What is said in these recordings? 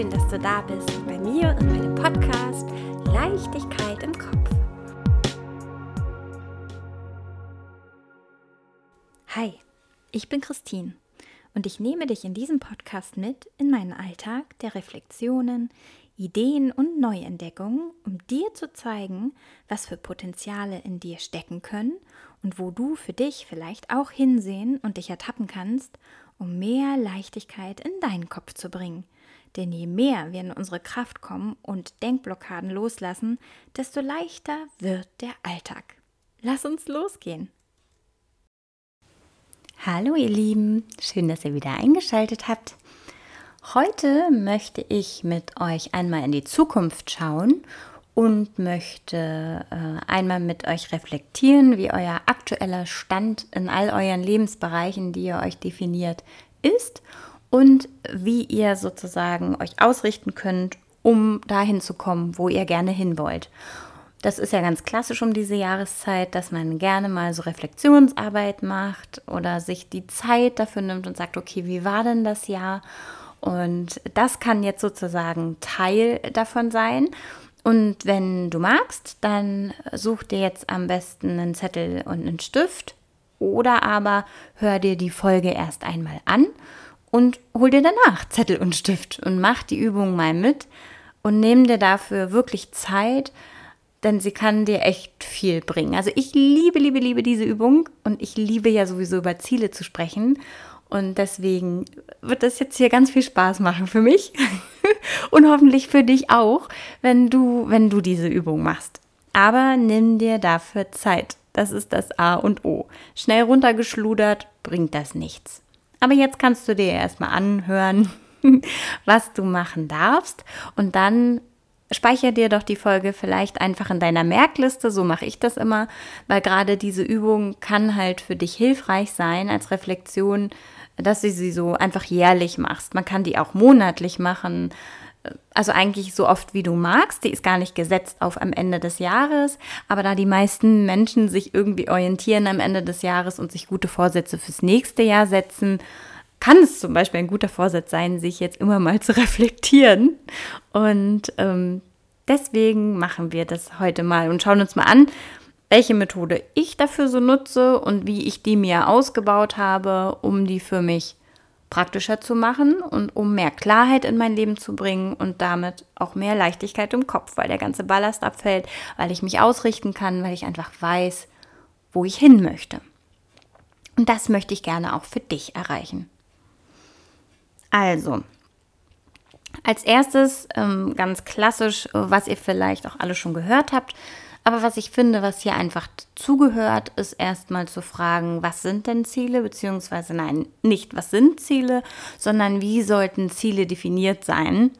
schön, dass du da bist bei mir und meinem Podcast Leichtigkeit im Kopf. Hi, ich bin Christine und ich nehme dich in diesem Podcast mit in meinen Alltag der Reflexionen, Ideen und Neuentdeckungen, um dir zu zeigen, was für Potenziale in dir stecken können und wo du für dich vielleicht auch hinsehen und dich ertappen kannst, um mehr Leichtigkeit in deinen Kopf zu bringen. Denn je mehr wir in unsere Kraft kommen und Denkblockaden loslassen, desto leichter wird der Alltag. Lass uns losgehen. Hallo ihr Lieben, schön, dass ihr wieder eingeschaltet habt. Heute möchte ich mit euch einmal in die Zukunft schauen und möchte äh, einmal mit euch reflektieren, wie euer aktueller Stand in all euren Lebensbereichen, die ihr euch definiert, ist und wie ihr sozusagen euch ausrichten könnt, um dahin zu kommen, wo ihr gerne hin wollt. Das ist ja ganz klassisch um diese Jahreszeit, dass man gerne mal so Reflexionsarbeit macht oder sich die Zeit dafür nimmt und sagt, okay, wie war denn das Jahr? Und das kann jetzt sozusagen Teil davon sein. Und wenn du magst, dann such dir jetzt am besten einen Zettel und einen Stift oder aber hör dir die Folge erst einmal an und hol dir danach Zettel und Stift und mach die Übung mal mit und nimm dir dafür wirklich Zeit, denn sie kann dir echt viel bringen. Also ich liebe, liebe, liebe diese Übung und ich liebe ja sowieso über Ziele zu sprechen und deswegen wird das jetzt hier ganz viel Spaß machen für mich und hoffentlich für dich auch, wenn du, wenn du diese Übung machst. Aber nimm dir dafür Zeit. Das ist das A und O. Schnell runtergeschludert bringt das nichts. Aber jetzt kannst du dir erstmal anhören, was du machen darfst und dann speicher dir doch die Folge vielleicht einfach in deiner Merkliste, so mache ich das immer, weil gerade diese Übung kann halt für dich hilfreich sein als Reflexion dass du sie so einfach jährlich machst. Man kann die auch monatlich machen. Also eigentlich so oft wie du magst. Die ist gar nicht gesetzt auf am Ende des Jahres. Aber da die meisten Menschen sich irgendwie orientieren am Ende des Jahres und sich gute Vorsätze fürs nächste Jahr setzen, kann es zum Beispiel ein guter Vorsatz sein, sich jetzt immer mal zu reflektieren. Und ähm, deswegen machen wir das heute mal und schauen uns mal an, welche Methode ich dafür so nutze und wie ich die mir ausgebaut habe, um die für mich praktischer zu machen und um mehr Klarheit in mein Leben zu bringen und damit auch mehr Leichtigkeit im Kopf, weil der ganze Ballast abfällt, weil ich mich ausrichten kann, weil ich einfach weiß, wo ich hin möchte. Und das möchte ich gerne auch für dich erreichen. Also, als erstes ähm, ganz klassisch, was ihr vielleicht auch alle schon gehört habt, aber was ich finde, was hier einfach zugehört, ist erstmal zu fragen, was sind denn Ziele, beziehungsweise nein, nicht was sind Ziele, sondern wie sollten Ziele definiert sein,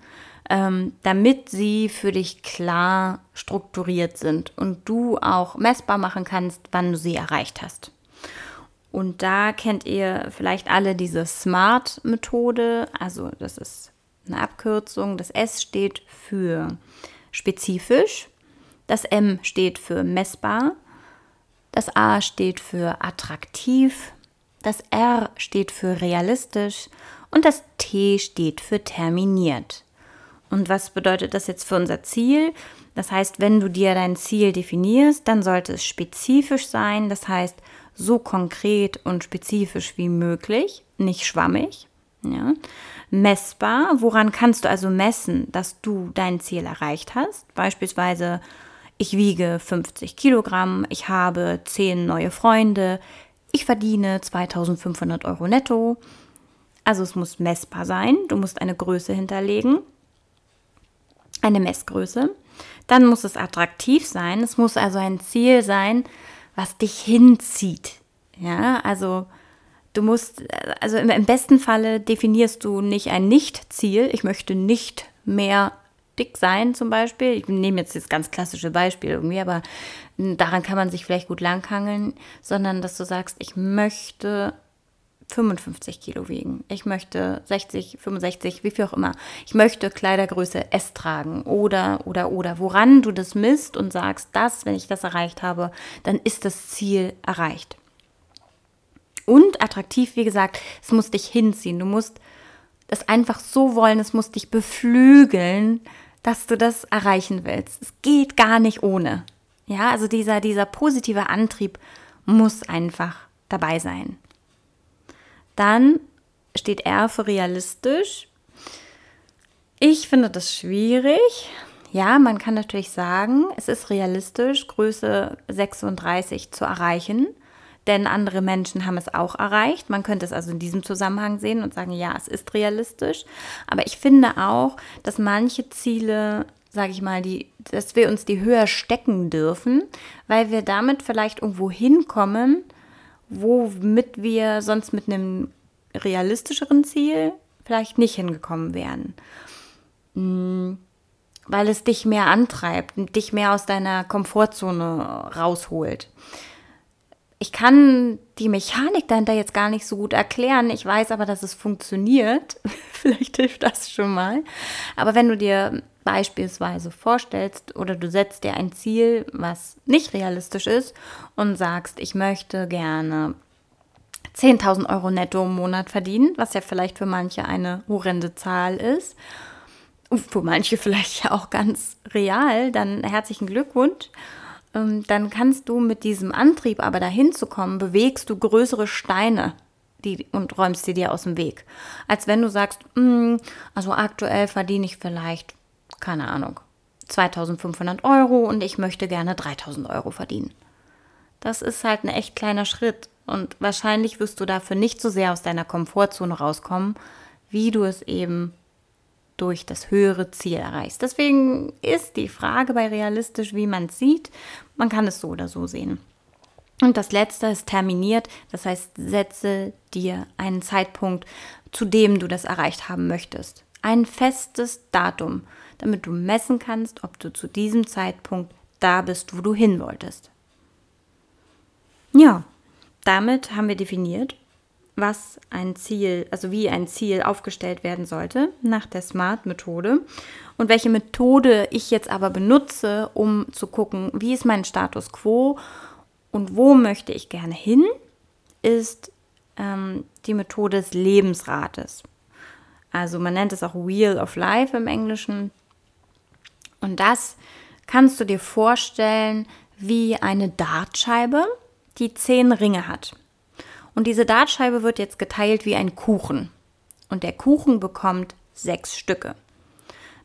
ähm, damit sie für dich klar strukturiert sind und du auch messbar machen kannst, wann du sie erreicht hast. Und da kennt ihr vielleicht alle diese SMART-Methode, also das ist eine Abkürzung. Das S steht für spezifisch, das M steht für messbar, das A steht für attraktiv, das R steht für realistisch und das T steht für terminiert. Und was bedeutet das jetzt für unser Ziel? Das heißt, wenn du dir dein Ziel definierst, dann sollte es spezifisch sein, das heißt so konkret und spezifisch wie möglich, nicht schwammig. Ja. Messbar, woran kannst du also messen, dass du dein Ziel erreicht hast? Beispielsweise ich wiege 50 Kilogramm, ich habe 10 neue Freunde, ich verdiene 2500 Euro netto. Also es muss messbar sein, du musst eine Größe hinterlegen, eine Messgröße. Dann muss es attraktiv sein, es muss also ein Ziel sein, was dich hinzieht. Ja, also du musst, also im, besten Falle definierst du nicht ein Nicht-Ziel, ich möchte nicht mehr dick sein zum Beispiel. Ich nehme jetzt das ganz klassische Beispiel irgendwie, aber daran kann man sich vielleicht gut langhangeln, sondern dass du sagst, ich möchte 55 Kilo wiegen. Ich möchte 60, 65, wie viel auch immer. Ich möchte Kleidergröße S tragen oder, oder, oder. Woran du das misst und sagst, das, wenn ich das erreicht habe, dann ist das Ziel erreicht. Und attraktiv, wie gesagt, es muss dich hinziehen. Du musst das einfach so wollen, es muss dich beflügeln, dass du das erreichen willst. Es geht gar nicht ohne. Ja, also dieser, dieser positive Antrieb muss einfach dabei sein. Dann steht R für realistisch. Ich finde das schwierig. Ja, man kann natürlich sagen, es ist realistisch, Größe 36 zu erreichen, denn andere Menschen haben es auch erreicht. Man könnte es also in diesem Zusammenhang sehen und sagen, ja, es ist realistisch. Aber ich finde auch, dass manche Ziele, sage ich mal, die, dass wir uns die höher stecken dürfen, weil wir damit vielleicht irgendwo hinkommen, womit wir sonst mit einem realistischeren Ziel vielleicht nicht hingekommen wären. Hm, weil es dich mehr antreibt und dich mehr aus deiner Komfortzone rausholt. Ich kann die Mechanik dahinter jetzt gar nicht so gut erklären. Ich weiß aber, dass es funktioniert. Vielleicht hilft das schon mal. Aber wenn du dir beispielsweise vorstellst oder du setzt dir ein Ziel, was nicht realistisch ist und sagst, ich möchte gerne 10.000 Euro netto im Monat verdienen, was ja vielleicht für manche eine horrende Zahl ist, und für manche vielleicht ja auch ganz real, dann herzlichen Glückwunsch. Ähm, dann kannst du mit diesem Antrieb aber dahin zu kommen, bewegst du größere Steine die, und räumst sie dir aus dem Weg. Als wenn du sagst, mm, also aktuell verdiene ich vielleicht keine Ahnung, 2500 Euro und ich möchte gerne 3000 Euro verdienen. Das ist halt ein echt kleiner Schritt und wahrscheinlich wirst du dafür nicht so sehr aus deiner Komfortzone rauskommen, wie du es eben durch das höhere Ziel erreichst. Deswegen ist die Frage bei realistisch, wie man es sieht. Man kann es so oder so sehen. Und das letzte ist terminiert, das heißt, setze dir einen Zeitpunkt, zu dem du das erreicht haben möchtest. Ein festes Datum damit du messen kannst, ob du zu diesem Zeitpunkt da bist, wo du hin wolltest. Ja, damit haben wir definiert, was ein Ziel, also wie ein Ziel aufgestellt werden sollte nach der SMART-Methode und welche Methode ich jetzt aber benutze, um zu gucken, wie ist mein Status quo und wo möchte ich gerne hin, ist ähm, die Methode des Lebensrates. Also man nennt es auch Wheel of Life im Englischen. Und das kannst du dir vorstellen wie eine Dartscheibe, die zehn Ringe hat. Und diese Dartscheibe wird jetzt geteilt wie ein Kuchen. Und der Kuchen bekommt sechs Stücke.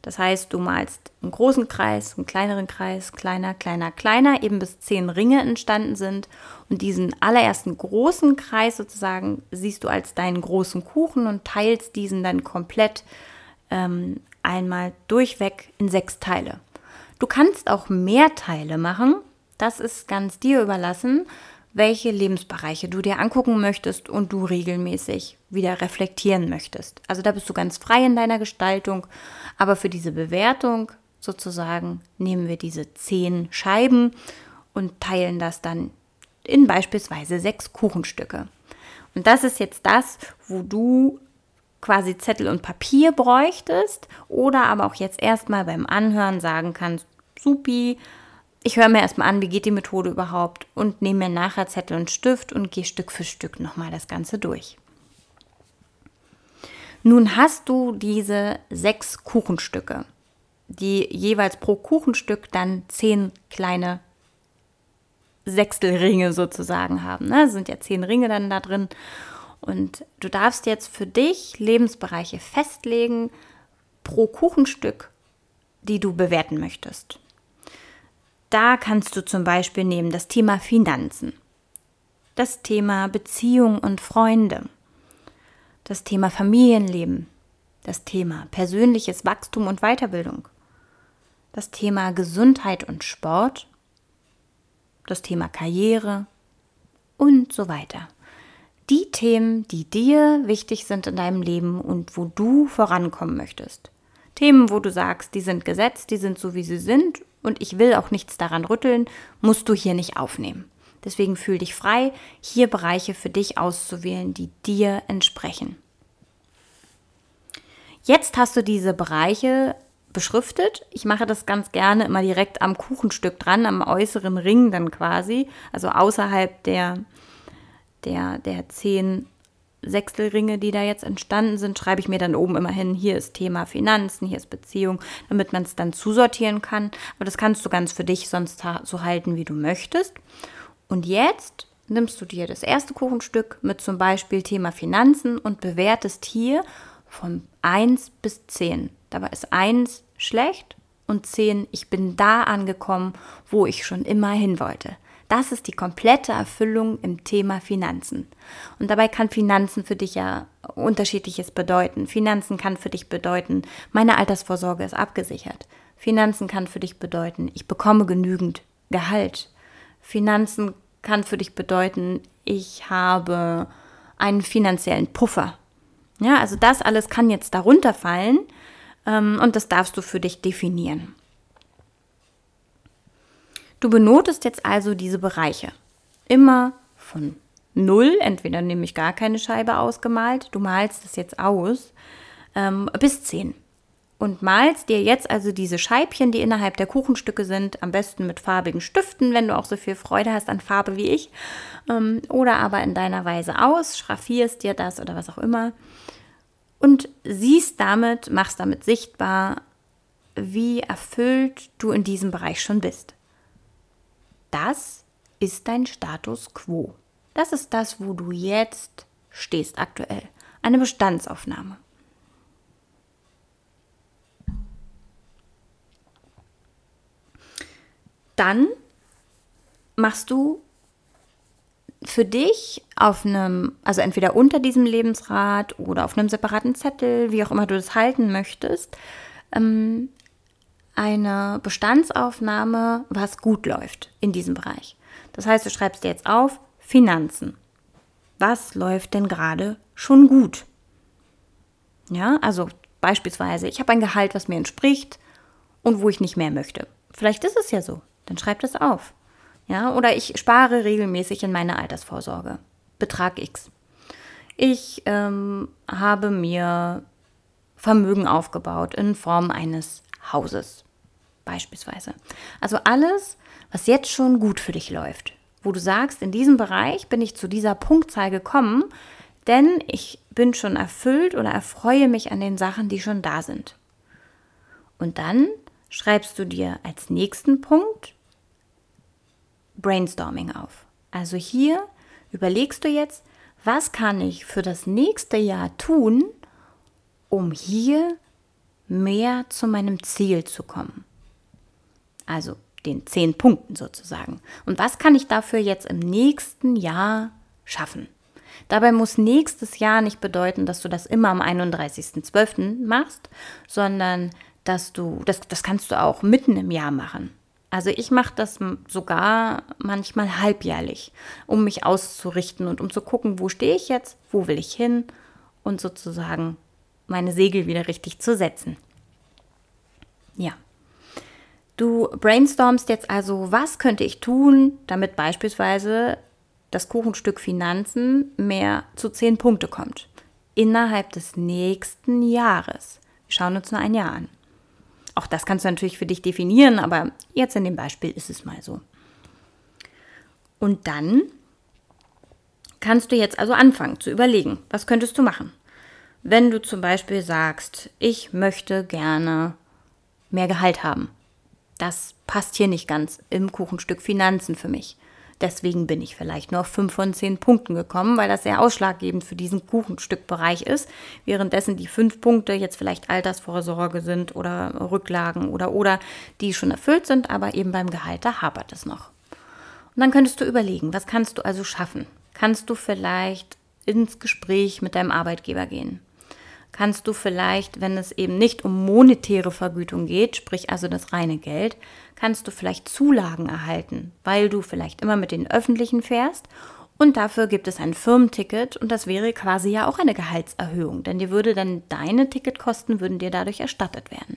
Das heißt, du malst einen großen Kreis, einen kleineren Kreis, kleiner, kleiner, kleiner, eben bis zehn Ringe entstanden sind. Und diesen allerersten großen Kreis sozusagen siehst du als deinen großen Kuchen und teilst diesen dann komplett ähm, einmal durchweg in sechs Teile. Du kannst auch mehr Teile machen. Das ist ganz dir überlassen, welche Lebensbereiche du dir angucken möchtest und du regelmäßig wieder reflektieren möchtest. Also da bist du ganz frei in deiner Gestaltung. Aber für diese Bewertung sozusagen nehmen wir diese zehn Scheiben und teilen das dann in beispielsweise sechs Kuchenstücke. Und das ist jetzt das, wo du quasi Zettel und Papier bräuchtest oder aber auch jetzt erstmal beim Anhören sagen kannst, supi, ich höre mir erstmal an, wie geht die Methode überhaupt und nehme mir nachher Zettel und Stift und gehe Stück für Stück nochmal das Ganze durch. Nun hast du diese sechs Kuchenstücke, die jeweils pro Kuchenstück dann zehn kleine Sechstelringe sozusagen haben. Ne? Es sind ja zehn Ringe dann da drin. Und du darfst jetzt für dich Lebensbereiche festlegen pro Kuchenstück, die du bewerten möchtest. Da kannst du zum Beispiel nehmen das Thema Finanzen, das Thema Beziehung und Freunde, das Thema Familienleben, das Thema persönliches Wachstum und Weiterbildung, das Thema Gesundheit und Sport, das Thema Karriere und so weiter die Themen, die dir wichtig sind in deinem Leben und wo du vorankommen möchtest. Themen, wo du sagst, die sind gesetzt, die sind so, wie sie sind und ich will auch nichts daran rütteln, musst du hier nicht aufnehmen. Deswegen fühl dich frei, hier Bereiche für dich auszuwählen, die dir entsprechen. Jetzt hast du diese Bereiche beschriftet. Ich mache das ganz gerne immer direkt am Kuchenstück dran, am äußeren Ring dann quasi, also außerhalb der der, der zehn Sechstelringe, die da jetzt entstanden sind, schreibe ich mir dann oben immer hin, hier ist Thema Finanzen, hier ist Beziehung, damit man es dann zusortieren kann. Aber das kannst du ganz für dich sonst so halten, wie du möchtest. Und jetzt nimmst du dir das erste Kuchenstück mit zum Beispiel Thema Finanzen und bewertest hier von 1 bis 10. Dabei ist 1 schlecht und 10, ich bin da angekommen, wo ich schon immer hin wollte. Das ist die komplette Erfüllung im Thema Finanzen. Und dabei kann Finanzen für dich ja unterschiedliches bedeuten. Finanzen kann für dich bedeuten, meine Altersvorsorge ist abgesichert. Finanzen kann für dich bedeuten, ich bekomme genügend Gehalt. Finanzen kann für dich bedeuten, ich habe einen finanziellen Puffer. Ja, also das alles kann jetzt darunter fallen ähm, und das darfst du für dich definieren. Du benotest jetzt also diese Bereiche. Immer von 0, entweder nehme ich gar keine Scheibe ausgemalt, du malst es jetzt aus, ähm, bis 10. Und malst dir jetzt also diese Scheibchen, die innerhalb der Kuchenstücke sind, am besten mit farbigen Stiften, wenn du auch so viel Freude hast an Farbe wie ich, ähm, oder aber in deiner Weise aus, schraffierst dir das oder was auch immer. Und siehst damit, machst damit sichtbar, wie erfüllt du in diesem Bereich schon bist. Das ist dein Status quo. Das ist das, wo du jetzt stehst aktuell. Eine Bestandsaufnahme. Dann machst du für dich auf einem, also entweder unter diesem Lebensrad oder auf einem separaten Zettel, wie auch immer du das halten möchtest, ähm, eine Bestandsaufnahme, was gut läuft in diesem Bereich. Das heißt, du schreibst dir jetzt auf Finanzen. Was läuft denn gerade schon gut? Ja, also beispielsweise, ich habe ein Gehalt, was mir entspricht und wo ich nicht mehr möchte. Vielleicht ist es ja so. Dann schreib das auf. Ja, oder ich spare regelmäßig in meine Altersvorsorge. Betrag X. Ich ähm, habe mir Vermögen aufgebaut in Form eines Hauses beispielsweise. Also alles, was jetzt schon gut für dich läuft, wo du sagst, in diesem Bereich bin ich zu dieser Punktzahl gekommen, denn ich bin schon erfüllt oder erfreue mich an den Sachen, die schon da sind. Und dann schreibst du dir als nächsten Punkt Brainstorming auf. Also hier überlegst du jetzt, was kann ich für das nächste Jahr tun, um hier mehr zu meinem Ziel zu kommen also den zehn Punkten sozusagen. Und was kann ich dafür jetzt im nächsten Jahr schaffen? Dabei muss nächstes Jahr nicht bedeuten, dass du das immer am 31.12. machst, sondern dass du, das, das kannst du auch mitten im Jahr machen. Also ich mache das sogar manchmal halbjährlich, um mich auszurichten und um zu gucken, wo stehe ich jetzt, wo will ich hin und sozusagen meine Segel wieder richtig zu setzen. Ja. Du brainstormst jetzt also, was könnte ich tun, damit beispielsweise das Kuchenstück Finanzen mehr zu 10 Punkte kommt. Innerhalb des nächsten Jahres. Wir schauen uns nur ein Jahr an. Auch das kannst du natürlich für dich definieren, aber jetzt in dem Beispiel ist es mal so. Und dann kannst du jetzt also anfangen zu überlegen, was könntest du machen. Wenn du zum Beispiel sagst, ich möchte gerne mehr Gehalt haben das passt hier nicht ganz im Kuchenstück Finanzen für mich. Deswegen bin ich vielleicht nur auf 5 von 10 Punkten gekommen, weil das sehr ausschlaggebend für diesen Kuchenstückbereich ist, währenddessen die 5 Punkte jetzt vielleicht Altersvorsorge sind oder Rücklagen oder oder die schon erfüllt sind, aber eben beim Gehalt, da hapert es noch. Und dann könntest du überlegen, was kannst du also schaffen? Kannst du vielleicht ins Gespräch mit deinem Arbeitgeber gehen? Kannst du vielleicht, wenn es eben nicht um monetäre Vergütung geht, sprich also das reine Geld, kannst du vielleicht Zulagen erhalten, weil du vielleicht immer mit den öffentlichen fährst und dafür gibt es ein Firmenticket und das wäre quasi ja auch eine Gehaltserhöhung, denn dir würde dann deine Ticketkosten würden dir dadurch erstattet werden.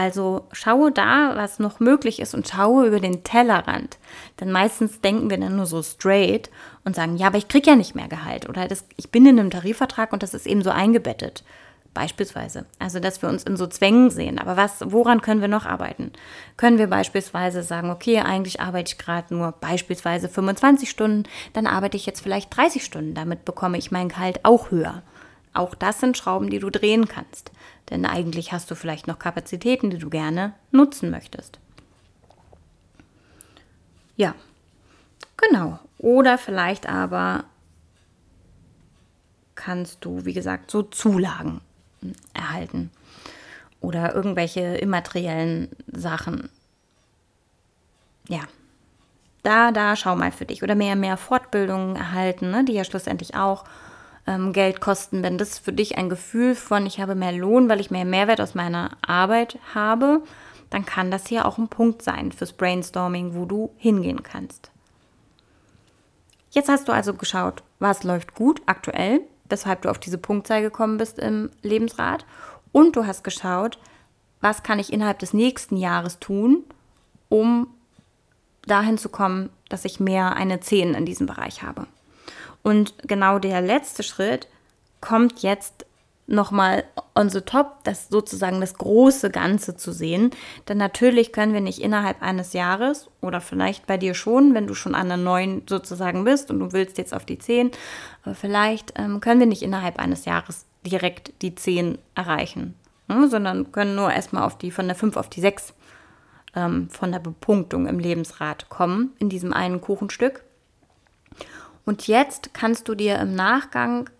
Also schaue da, was noch möglich ist und schaue über den Tellerrand. Denn meistens denken wir dann nur so straight und sagen, ja, aber ich kriege ja nicht mehr Gehalt oder das, ich bin in einem Tarifvertrag und das ist eben so eingebettet. Beispielsweise. Also, dass wir uns in so Zwängen sehen. Aber was, woran können wir noch arbeiten? Können wir beispielsweise sagen, okay, eigentlich arbeite ich gerade nur beispielsweise 25 Stunden, dann arbeite ich jetzt vielleicht 30 Stunden. Damit bekomme ich mein Gehalt auch höher. Auch das sind Schrauben, die du drehen kannst. Denn eigentlich hast du vielleicht noch Kapazitäten, die du gerne nutzen möchtest. Ja, genau. Oder vielleicht aber kannst du, wie gesagt, so Zulagen erhalten oder irgendwelche immateriellen Sachen. Ja, da, da schau mal für dich. Oder mehr, mehr Fortbildungen erhalten, ne, die ja schlussendlich auch ähm, Geld kosten. Wenn das für dich ein Gefühl von, ich habe mehr Lohn, weil ich mehr Mehrwert aus meiner Arbeit habe, dann kann das hier auch ein Punkt sein fürs Brainstorming, wo du hingehen kannst. Jetzt hast du also geschaut, was läuft gut aktuell, weshalb du auf diese Punktzahl gekommen bist im Lebensrat. Und du hast geschaut, was kann ich innerhalb des nächsten Jahres tun, um dahin zu kommen, dass ich mehr eine 10 in diesem Bereich habe. Und genau der letzte Schritt kommt jetzt nochmal on the top, das sozusagen das große Ganze zu sehen. Denn natürlich können wir nicht innerhalb eines Jahres oder vielleicht bei dir schon, wenn du schon an der neuen sozusagen bist und du willst jetzt auf die 10, aber vielleicht ähm, können wir nicht innerhalb eines Jahres direkt die 10 erreichen, ne, sondern können nur erstmal auf die von der 5 auf die 6 ähm, von der Bepunktung im Lebensrat kommen in diesem einen Kuchenstück. Und jetzt kannst du dir im Nachgang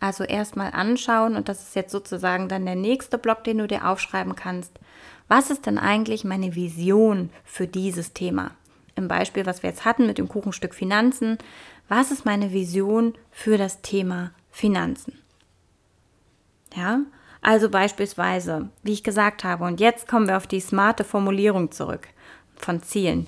also erstmal anschauen, und das ist jetzt sozusagen dann der nächste Block, den du dir aufschreiben kannst. Was ist denn eigentlich meine Vision für dieses Thema? Im Beispiel, was wir jetzt hatten mit dem Kuchenstück Finanzen, was ist meine Vision für das Thema Finanzen? Ja, also beispielsweise, wie ich gesagt habe, und jetzt kommen wir auf die smarte Formulierung zurück von Zielen.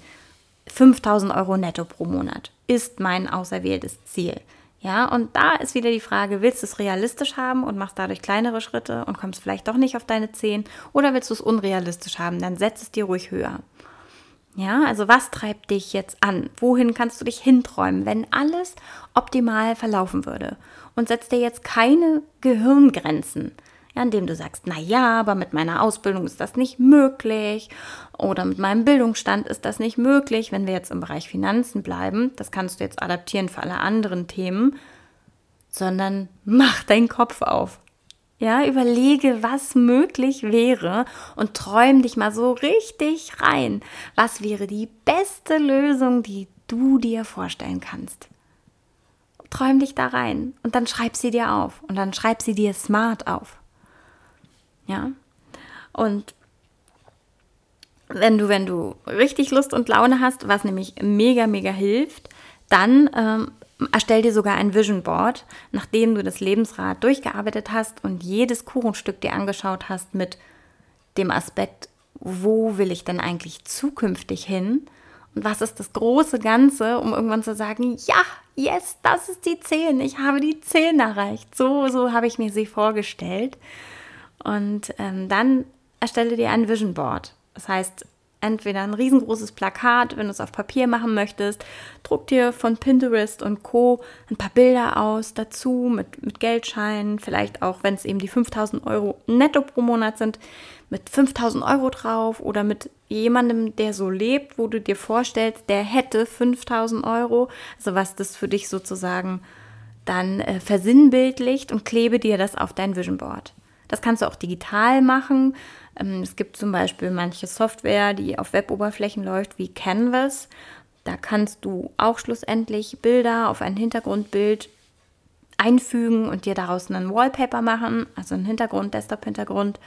5000 Euro netto pro Monat ist mein auserwähltes Ziel. Ja, und da ist wieder die Frage, willst du es realistisch haben und machst dadurch kleinere Schritte und kommst vielleicht doch nicht auf deine 10 oder willst du es unrealistisch haben, dann setz es dir ruhig höher. Ja, also was treibt dich jetzt an? Wohin kannst du dich hinträumen, wenn alles optimal verlaufen würde? Und setz dir jetzt keine Gehirngrenzen ja, indem du sagst, na ja, aber mit meiner Ausbildung ist das nicht möglich oder mit meinem Bildungsstand ist das nicht möglich, wenn wir jetzt im Bereich Finanzen bleiben. Das kannst du jetzt adaptieren für alle anderen Themen, sondern mach deinen Kopf auf. Ja, überlege, was möglich wäre und träum dich mal so richtig rein. Was wäre die beste Lösung, die du dir vorstellen kannst? Träum dich da rein und dann schreib sie dir auf und dann schreib sie dir smart auf. Ja. Und wenn du, wenn du richtig Lust und Laune hast, was nämlich mega, mega hilft, dann ähm, erstell dir sogar ein Vision Board, nachdem du das Lebensrad durchgearbeitet hast und jedes Kuchenstück dir angeschaut hast mit dem Aspekt, wo will ich denn eigentlich zukünftig hin? Und was ist das große Ganze, um irgendwann zu sagen, ja, yes, das ist die 10, ich habe die 10 erreicht. So, so habe ich mir sie vorgestellt. Und ähm, dann erstelle dir ein Vision Board. Das heißt, entweder ein riesengroßes Plakat, wenn du es auf Papier machen möchtest, druck dir von Pinterest und Co. ein paar Bilder aus dazu mit, mit Geldscheinen, vielleicht auch, wenn es eben die 5000 Euro netto pro Monat sind, mit 5000 Euro drauf oder mit jemandem, der so lebt, wo du dir vorstellst, der hätte 5000 Euro, also was das für dich sozusagen dann äh, versinnbildlicht und klebe dir das auf dein Vision Board. Das kannst du auch digital machen. Ähm, es gibt zum Beispiel manche Software, die auf Weboberflächen läuft, wie Canvas. Da kannst du auch schlussendlich Bilder auf ein Hintergrundbild einfügen und dir daraus einen Wallpaper machen, also einen Hintergrund, Desktop-Hintergrund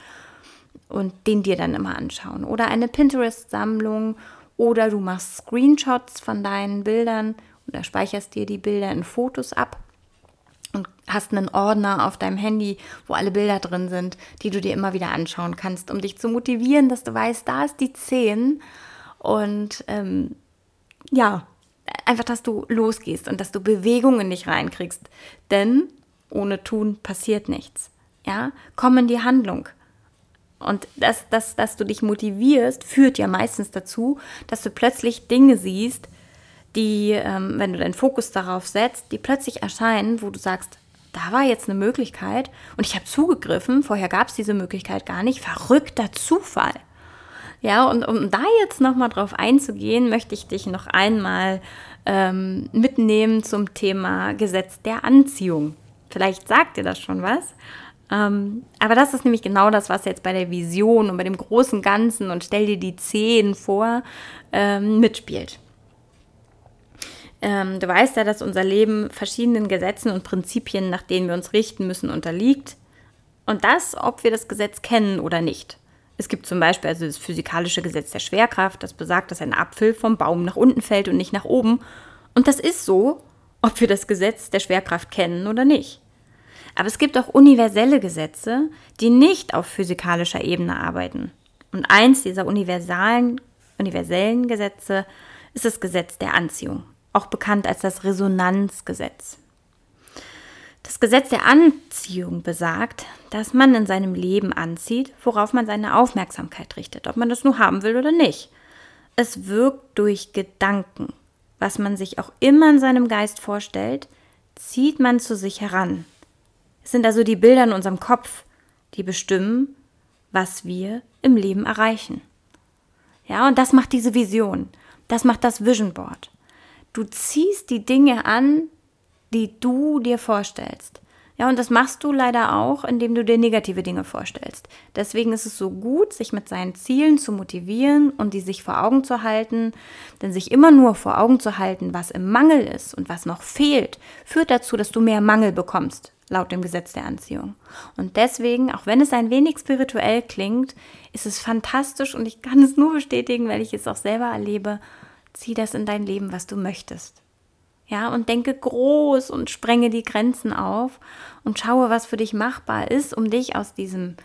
und den dir dann immer anschauen. Oder eine Pinterest-Sammlung oder du machst Screenshots von deinen Bildern oder speicherst dir die Bilder in Fotos ab und hast einen Ordner auf deinem Handy, wo alle Bilder drin sind, die du dir immer wieder anschauen kannst, um dich zu motivieren, dass du weißt, da ist die 10 und ähm, ja, einfach, dass du losgehst und dass du Bewegungen in dich reinkriegst, denn ohne Tun passiert nichts. Ja, komm in die Handlung. Und das, das, dass du dich motivierst, führt ja meistens dazu, dass du plötzlich Dinge siehst, die, ähm, wenn du deinen Fokus darauf setzt, die plötzlich erscheinen, wo du sagst, da war jetzt eine Möglichkeit und ich habe zugegriffen. Vorher gab es diese Möglichkeit gar nicht. Verrückter Zufall. Ja, und um da jetzt nochmal drauf einzugehen, möchte ich dich noch einmal ähm, mitnehmen zum Thema Gesetz der Anziehung. Vielleicht sagt dir das schon was. Ähm, aber das ist nämlich genau das, was jetzt bei der Vision und bei dem großen Ganzen und stell dir die Zehn vor, ähm, mitspielt. Ähm, du weißt ja, dass unser Leben verschiedenen Gesetzen und Prinzipien, nach denen wir uns richten müssen, unterliegt. Und das, ob wir das Gesetz kennen oder nicht. Es gibt zum Beispiel also das physikalische Gesetz der Schwerkraft, das besagt, dass ein Apfel vom Baum nach unten fällt und nicht nach oben. Und das ist so, ob wir das Gesetz der Schwerkraft kennen oder nicht. Aber es gibt auch universelle Gesetze, die nicht auf physikalischer Ebene arbeiten. Und eins dieser universalen, universellen Gesetze ist das Gesetz der Anziehung, auch bekannt als das Resonanzgesetz. Das Gesetz der Anziehung besagt, dass man in seinem Leben anzieht, worauf man seine Aufmerksamkeit richtet, ob man das nur haben will oder nicht. Es wirkt durch Gedanken. Was man sich auch immer in seinem Geist vorstellt, zieht man zu sich heran. Es sind also die Bilder in unserem Kopf, die bestimmen, was wir im Leben erreichen. Ja, und das macht diese Vision. Das macht das Vision Board. Du ziehst die Dinge an, die du dir vorstellst. Ja, und das machst du leider auch, indem du dir negative Dinge vorstellst. Deswegen ist es so gut, sich mit seinen Zielen zu motivieren und die sich vor Augen zu halten. Denn sich immer nur vor Augen zu halten, was im Mangel ist und was noch fehlt, führt dazu, dass du mehr Mangel bekommst, laut dem Gesetz der Anziehung. Und deswegen, auch wenn es ein wenig spirituell klingt, ist es fantastisch und ich kann es nur bestätigen, weil ich es auch selber erlebe. Zieh das in dein Leben, was du möchtest. Ja, und denke groß und sprenge die Grenzen auf und schaue, was für dich machbar ist, um dich aus diesem,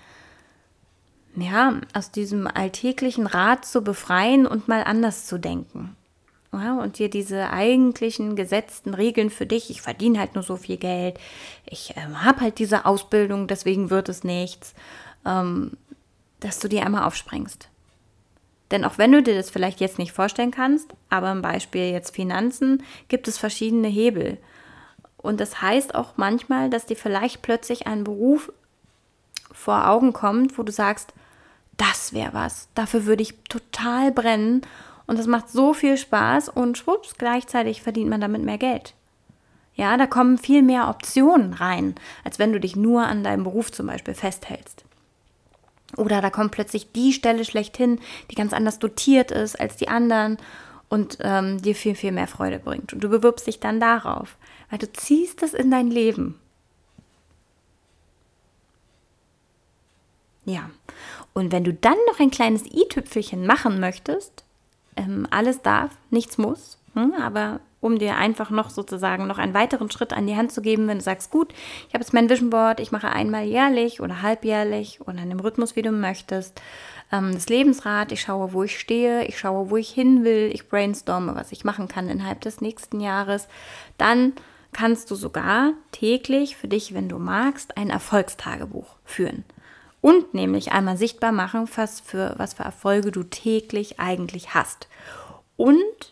ja, aus diesem alltäglichen Rat zu befreien und mal anders zu denken. Ja, und dir diese eigentlichen gesetzten Regeln für dich, ich verdiene halt nur so viel Geld, ich äh, habe halt diese Ausbildung, deswegen wird es nichts, ähm, dass du die einmal aufsprengst. Denn auch wenn du dir das vielleicht jetzt nicht vorstellen kannst, aber im Beispiel jetzt Finanzen, gibt es verschiedene Hebel. Und das heißt auch manchmal, dass dir vielleicht plötzlich ein Beruf vor Augen kommt, wo du sagst, das wäre was, dafür würde ich total brennen und das macht so viel Spaß und schwupps, gleichzeitig verdient man damit mehr Geld. Ja, da kommen viel mehr Optionen rein, als wenn du dich nur an deinem Beruf zum Beispiel festhältst. Oder da kommt plötzlich die Stelle schlechthin, die ganz anders dotiert ist als die anderen und ähm, dir viel, viel mehr Freude bringt. Und du bewirbst dich dann darauf, weil du ziehst es in dein Leben. Ja, und wenn du dann noch ein kleines i-Tüpfelchen machen möchtest, ähm, alles darf, nichts muss, hm, aber um dir einfach noch sozusagen noch einen weiteren Schritt an die Hand zu geben, wenn du sagst, gut, ich habe jetzt mein Vision Board, ich mache einmal jährlich oder halbjährlich oder in dem Rhythmus, wie du möchtest, ähm, das Lebensrad, ich schaue, wo ich stehe, ich schaue, wo ich hin will, ich brainstorme, was ich machen kann innerhalb des nächsten Jahres, dann kannst du sogar täglich für dich, wenn du magst, ein Erfolgstagebuch führen. Und nämlich einmal sichtbar machen, was für, was für Erfolge du täglich eigentlich hast. Und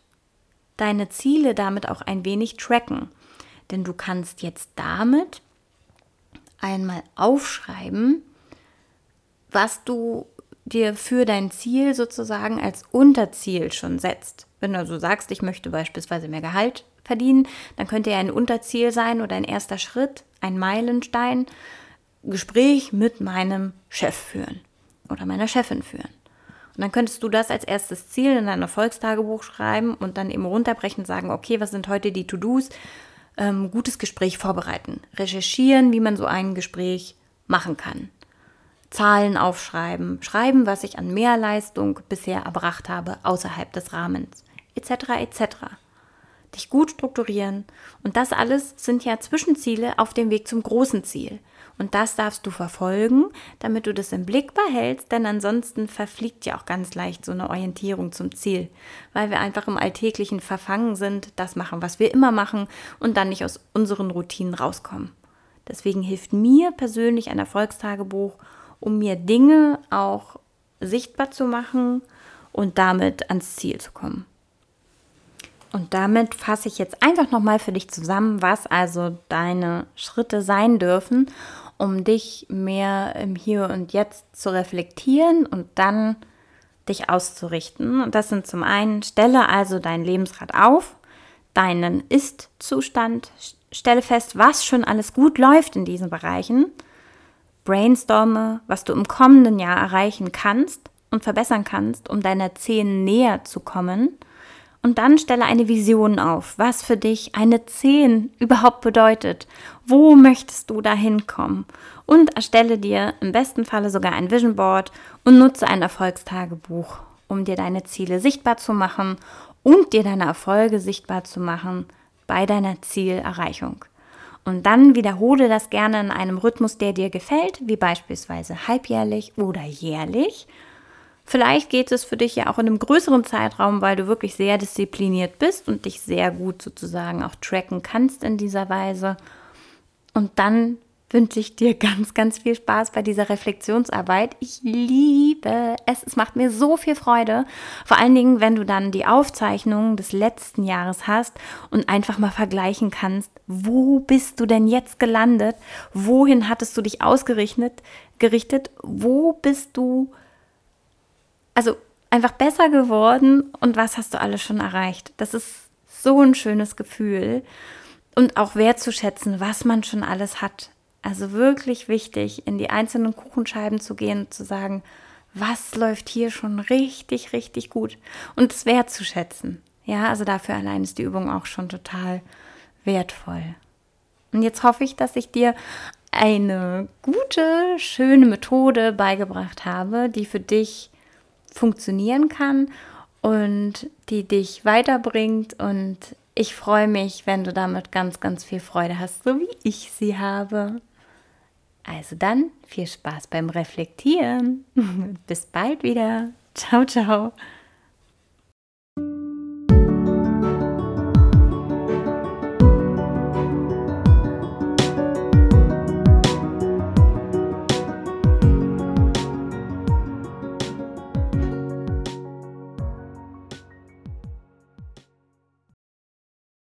deine Ziele damit auch ein wenig tracken. Denn du kannst jetzt damit einmal aufschreiben, was du dir für dein Ziel sozusagen als Unterziel schon setzt. Wenn du also sagst, ich möchte beispielsweise mehr Gehalt verdienen, dann könnte ja ein Unterziel sein oder ein erster Schritt, ein Meilenstein, Gespräch mit meinem Chef führen oder meiner Chefin führen. Und dann könntest du das als erstes Ziel in dein Erfolgstagebuch schreiben und dann eben runterbrechen und sagen, okay, was sind heute die To-Dos? Ähm, gutes Gespräch vorbereiten. Recherchieren, wie man so ein Gespräch machen kann. Zahlen aufschreiben, schreiben, was ich an Mehrleistung bisher erbracht habe außerhalb des Rahmens, etc. etc. Dich gut strukturieren und das alles sind ja Zwischenziele auf dem Weg zum großen Ziel. Und das darfst du verfolgen, damit du das im Blick behältst, denn ansonsten verfliegt ja auch ganz leicht so eine Orientierung zum Ziel, weil wir einfach im Alltäglichen verfangen sind, das machen, was wir immer machen und dann nicht aus unseren Routinen rauskommen. Deswegen hilft mir persönlich ein Erfolgstagebuch, um mir Dinge auch sichtbar zu machen und damit ans Ziel zu kommen. Und damit fasse ich jetzt einfach nochmal für dich zusammen, was also deine Schritte sein dürfen, um dich mehr im Hier und Jetzt zu reflektieren und dann dich auszurichten. Und das sind zum einen, stelle also dein Lebensrad auf, deinen Ist-Zustand, stelle fest, was schon alles gut läuft in diesen Bereichen, brainstorme, was du im kommenden Jahr erreichen kannst und verbessern kannst, um deiner 10 näher zu kommen. Und dann stelle eine Vision auf, was für dich eine 10 überhaupt bedeutet. Wo möchtest du da hinkommen? Und erstelle dir im besten Falle sogar ein Vision Board und nutze ein Erfolgstagebuch, um dir deine Ziele sichtbar zu machen und dir deine Erfolge sichtbar zu machen bei deiner Zielerreichung. Und dann wiederhole das gerne in einem Rhythmus, der dir gefällt, wie beispielsweise halbjährlich oder jährlich. Vielleicht geht es für dich ja auch in einem größeren Zeitraum, weil du wirklich sehr diszipliniert bist und dich sehr gut sozusagen auch tracken kannst in dieser Weise. Und dann wünsche ich dir ganz, ganz viel Spaß bei dieser Reflexionsarbeit. Ich liebe es. Es macht mir so viel Freude. Vor allen Dingen, wenn du dann die Aufzeichnungen des letzten Jahres hast und einfach mal vergleichen kannst, wo bist du denn jetzt gelandet? Wohin hattest du dich ausgerichtet? Gerichtet? Wo bist du, also einfach besser geworden und was hast du alles schon erreicht? Das ist so ein schönes Gefühl und auch wertzuschätzen, was man schon alles hat. Also wirklich wichtig, in die einzelnen Kuchenscheiben zu gehen und zu sagen, was läuft hier schon richtig, richtig gut und es wertzuschätzen. Ja, also dafür allein ist die Übung auch schon total wertvoll. Und jetzt hoffe ich, dass ich dir eine gute, schöne Methode beigebracht habe, die für dich funktionieren kann und die dich weiterbringt. Und ich freue mich, wenn du damit ganz, ganz viel Freude hast, so wie ich sie habe. Also dann viel Spaß beim Reflektieren. Bis bald wieder. Ciao, ciao.